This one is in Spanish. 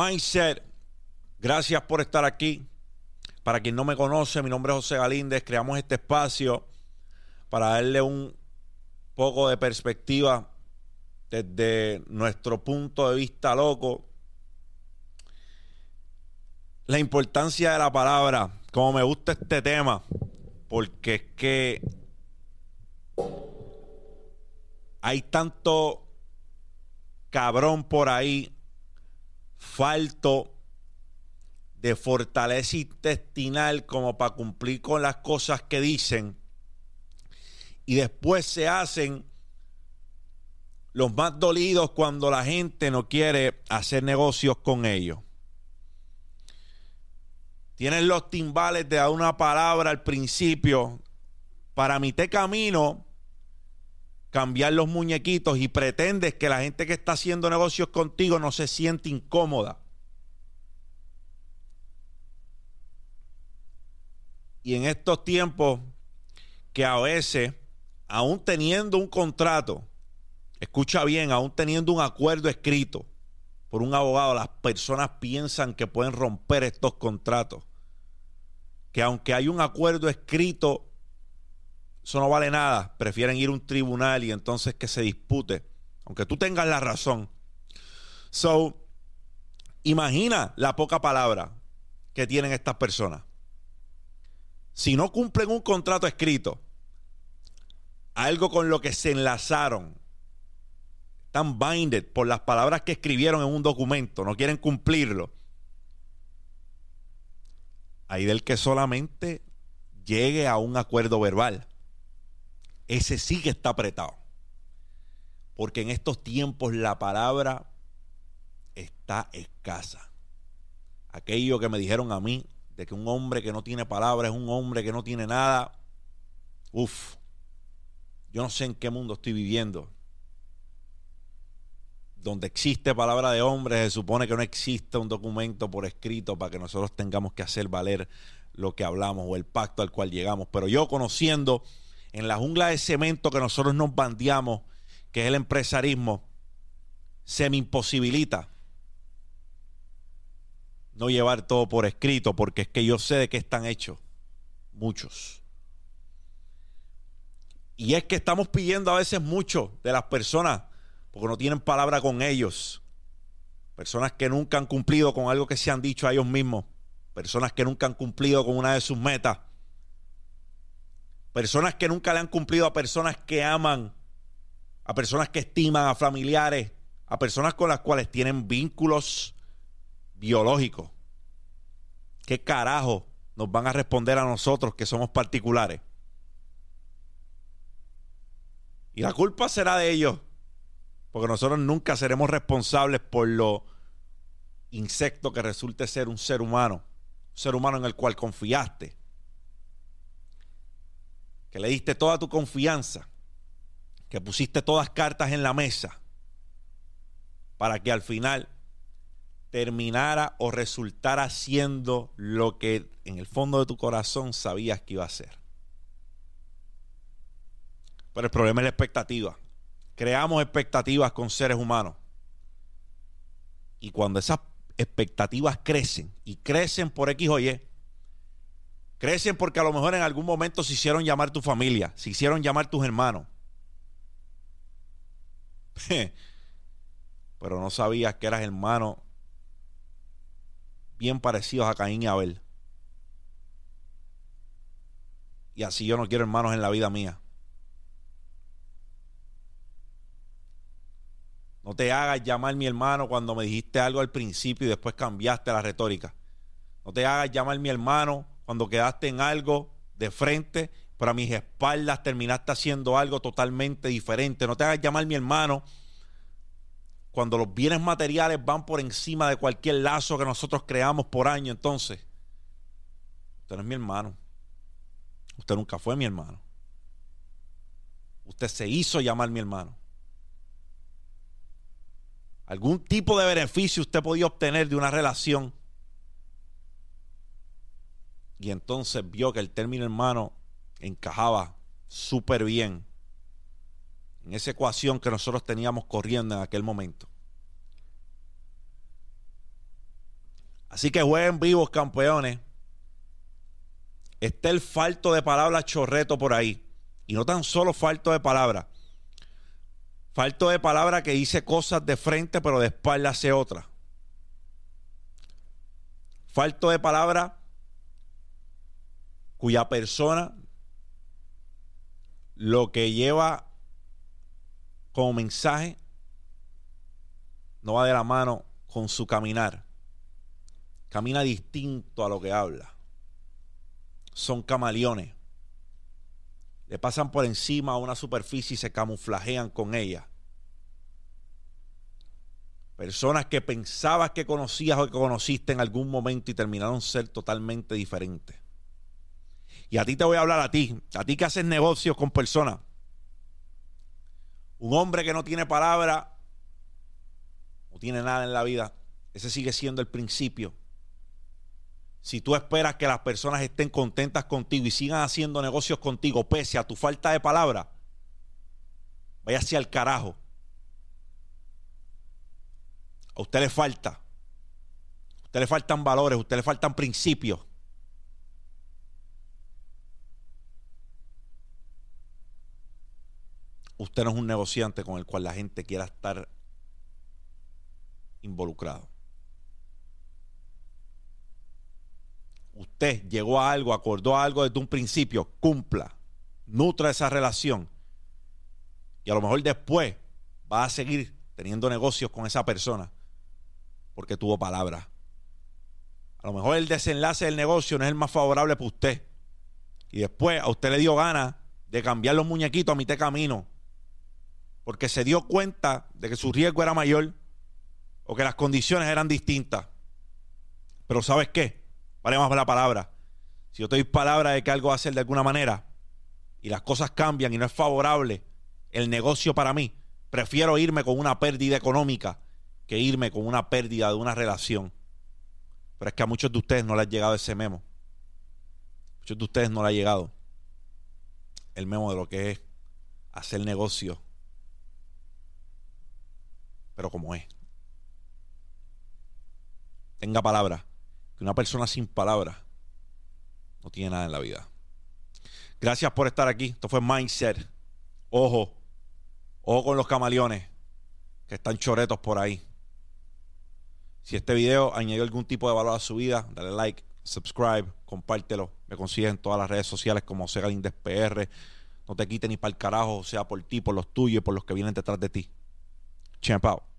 Mindset, gracias por estar aquí. Para quien no me conoce, mi nombre es José Galíndez. Creamos este espacio para darle un poco de perspectiva desde nuestro punto de vista loco. La importancia de la palabra, como me gusta este tema, porque es que hay tanto cabrón por ahí, falto de fortaleza intestinal como para cumplir con las cosas que dicen y después se hacen los más dolidos cuando la gente no quiere hacer negocios con ellos. Tienen los timbales de una palabra al principio. Para mi te camino, cambiar los muñequitos y pretendes que la gente que está haciendo negocios contigo no se siente incómoda. Y en estos tiempos que a veces, aún teniendo un contrato, escucha bien, aún teniendo un acuerdo escrito por un abogado, las personas piensan que pueden romper estos contratos. Que aunque hay un acuerdo escrito, eso no vale nada. Prefieren ir a un tribunal y entonces que se dispute, aunque tú tengas la razón. So, imagina la poca palabra que tienen estas personas si no cumplen un contrato escrito, algo con lo que se enlazaron, están binded por las palabras que escribieron en un documento, no quieren cumplirlo. Hay del que solamente llegue a un acuerdo verbal. Ese sí que está apretado. Porque en estos tiempos la palabra está escasa. Aquello que me dijeron a mí, de que un hombre que no tiene palabra es un hombre que no tiene nada. Uf, yo no sé en qué mundo estoy viviendo. Donde existe palabra de hombre, se supone que no existe un documento por escrito para que nosotros tengamos que hacer valer lo que hablamos o el pacto al cual llegamos. Pero yo conociendo en la jungla de cemento que nosotros nos bandeamos, que es el empresarismo, se me imposibilita no llevar todo por escrito, porque es que yo sé de qué están hechos muchos. Y es que estamos pidiendo a veces mucho de las personas, porque no tienen palabra con ellos. Personas que nunca han cumplido con algo que se han dicho a ellos mismos. Personas que nunca han cumplido con una de sus metas. Personas que nunca le han cumplido a personas que aman, a personas que estiman, a familiares, a personas con las cuales tienen vínculos biológico. ¿Qué carajo nos van a responder a nosotros que somos particulares? Y la culpa será de ellos, porque nosotros nunca seremos responsables por lo insecto que resulte ser un ser humano, un ser humano en el cual confiaste, que le diste toda tu confianza, que pusiste todas cartas en la mesa, para que al final terminara o resultara siendo lo que en el fondo de tu corazón sabías que iba a ser. Pero el problema es la expectativa. Creamos expectativas con seres humanos. Y cuando esas expectativas crecen, y crecen por X o Y, crecen porque a lo mejor en algún momento se hicieron llamar tu familia, se hicieron llamar tus hermanos. Pero no sabías que eras hermano bien parecidos a Caín y Abel. Y así yo no quiero hermanos en la vida mía. No te hagas llamar mi hermano cuando me dijiste algo al principio y después cambiaste la retórica. No te hagas llamar mi hermano cuando quedaste en algo de frente, pero a mis espaldas terminaste haciendo algo totalmente diferente. No te hagas llamar mi hermano cuando los bienes materiales van por encima de cualquier lazo que nosotros creamos por año, entonces, usted no es mi hermano. Usted nunca fue mi hermano. Usted se hizo llamar mi hermano. Algún tipo de beneficio usted podía obtener de una relación. Y entonces vio que el término hermano encajaba súper bien en esa ecuación que nosotros teníamos corriendo en aquel momento. Así que jueguen vivos, campeones. Está el falto de palabras chorreto por ahí. Y no tan solo falto de palabras. Falto de palabra que dice cosas de frente, pero de espalda hace otra. Falto de palabra cuya persona lo que lleva como mensaje no va de la mano con su caminar. Camina distinto a lo que habla. Son camaleones. Le pasan por encima a una superficie y se camuflajean con ella. Personas que pensabas que conocías o que conociste en algún momento y terminaron ser totalmente diferentes. Y a ti te voy a hablar a ti, a ti que haces negocios con personas. Un hombre que no tiene palabra, no tiene nada en la vida, ese sigue siendo el principio. Si tú esperas que las personas estén contentas contigo y sigan haciendo negocios contigo pese a tu falta de palabra, vaya hacia el carajo. A usted le falta. A usted le faltan valores, a usted le faltan principios. Usted no es un negociante con el cual la gente quiera estar involucrado. Usted llegó a algo, acordó a algo desde un principio, cumpla, nutra esa relación. Y a lo mejor después va a seguir teniendo negocios con esa persona porque tuvo palabra. A lo mejor el desenlace del negocio no es el más favorable para usted. Y después a usted le dio ganas de cambiar los muñequitos a mitad camino porque se dio cuenta de que su riesgo era mayor o que las condiciones eran distintas. Pero ¿sabes qué? Vale más la palabra. Si yo te doy palabra de que algo va a ser de alguna manera y las cosas cambian y no es favorable el negocio para mí, prefiero irme con una pérdida económica que irme con una pérdida de una relación. Pero es que a muchos de ustedes no les ha llegado ese memo. muchos de ustedes no le ha llegado el memo de lo que es hacer negocio pero como es. Tenga palabra. Que una persona sin palabra no tiene nada en la vida. Gracias por estar aquí. Esto fue Mindset. Ojo. Ojo con los camaleones que están choretos por ahí. Si este video añadió algún tipo de valor a su vida, dale like, subscribe, compártelo. Me consigues en todas las redes sociales como Segalindespr. PR. No te quite ni para el carajo, sea por ti, por los tuyos y por los que vienen detrás de ti. Champ out.